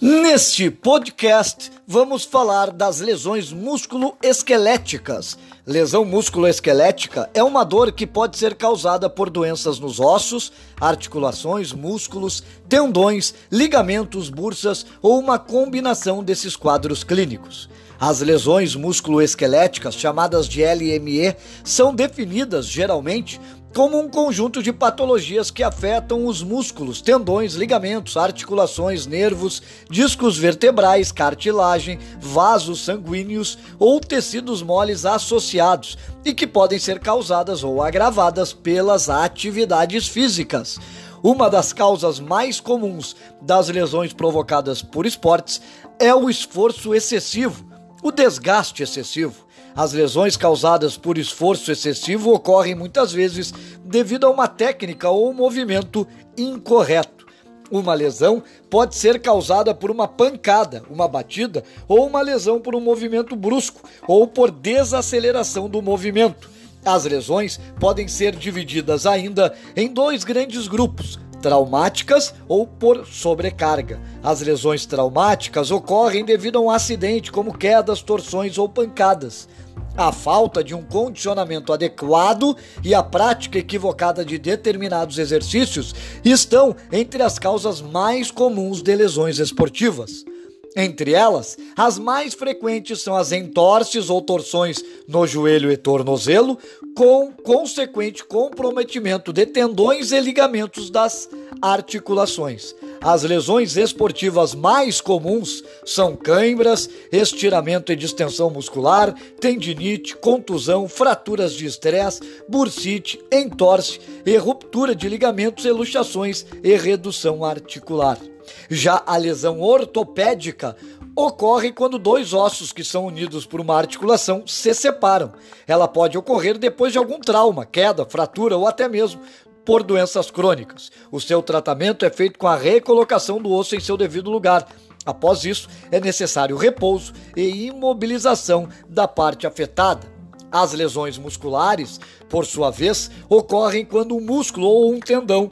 Neste podcast, vamos falar das lesões músculo-esqueléticas. Lesão músculo-esquelética é uma dor que pode ser causada por doenças nos ossos, articulações, músculos, tendões, ligamentos, bursas ou uma combinação desses quadros clínicos. As lesões músculo-esqueléticas, chamadas de LME, são definidas geralmente como um conjunto de patologias que afetam os músculos, tendões, ligamentos, articulações, nervos, discos vertebrais, cartilagem, vasos sanguíneos ou tecidos moles associados e que podem ser causadas ou agravadas pelas atividades físicas. Uma das causas mais comuns das lesões provocadas por esportes é o esforço excessivo, o desgaste excessivo. As lesões causadas por esforço excessivo ocorrem muitas vezes devido a uma técnica ou um movimento incorreto. Uma lesão pode ser causada por uma pancada, uma batida, ou uma lesão por um movimento brusco ou por desaceleração do movimento. As lesões podem ser divididas ainda em dois grandes grupos: traumáticas ou por sobrecarga. As lesões traumáticas ocorrem devido a um acidente, como quedas, torções ou pancadas. A falta de um condicionamento adequado e a prática equivocada de determinados exercícios estão entre as causas mais comuns de lesões esportivas. Entre elas, as mais frequentes são as entorses ou torções no joelho e tornozelo, com consequente comprometimento de tendões e ligamentos das articulações. As lesões esportivas mais comuns são cãibras, estiramento e distensão muscular, tendinite, contusão, fraturas de estresse, bursite, entorse e ruptura de ligamentos e luxações e redução articular. Já a lesão ortopédica ocorre quando dois ossos que são unidos por uma articulação se separam. Ela pode ocorrer depois de algum trauma, queda, fratura ou até mesmo por doenças crônicas. O seu tratamento é feito com a recolocação do osso em seu devido lugar. Após isso, é necessário repouso e imobilização da parte afetada. As lesões musculares, por sua vez, ocorrem quando um músculo ou um tendão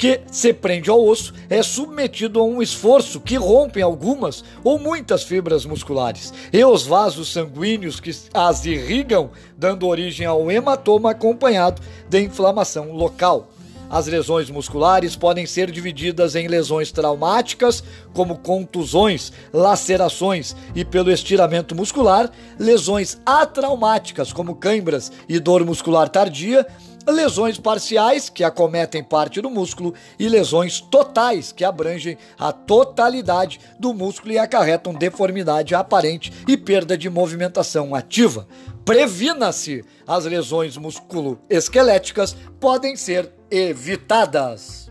que se prende ao osso é submetido a um esforço que rompe algumas ou muitas fibras musculares e os vasos sanguíneos que as irrigam, dando origem ao hematoma acompanhado de inflamação local. As lesões musculares podem ser divididas em lesões traumáticas, como contusões, lacerações e pelo estiramento muscular, lesões atraumáticas, como câimbras e dor muscular tardia, lesões parciais, que acometem parte do músculo, e lesões totais, que abrangem a totalidade do músculo e acarretam deformidade aparente e perda de movimentação ativa. Previna-se! As lesões musculoesqueléticas podem ser evitadas.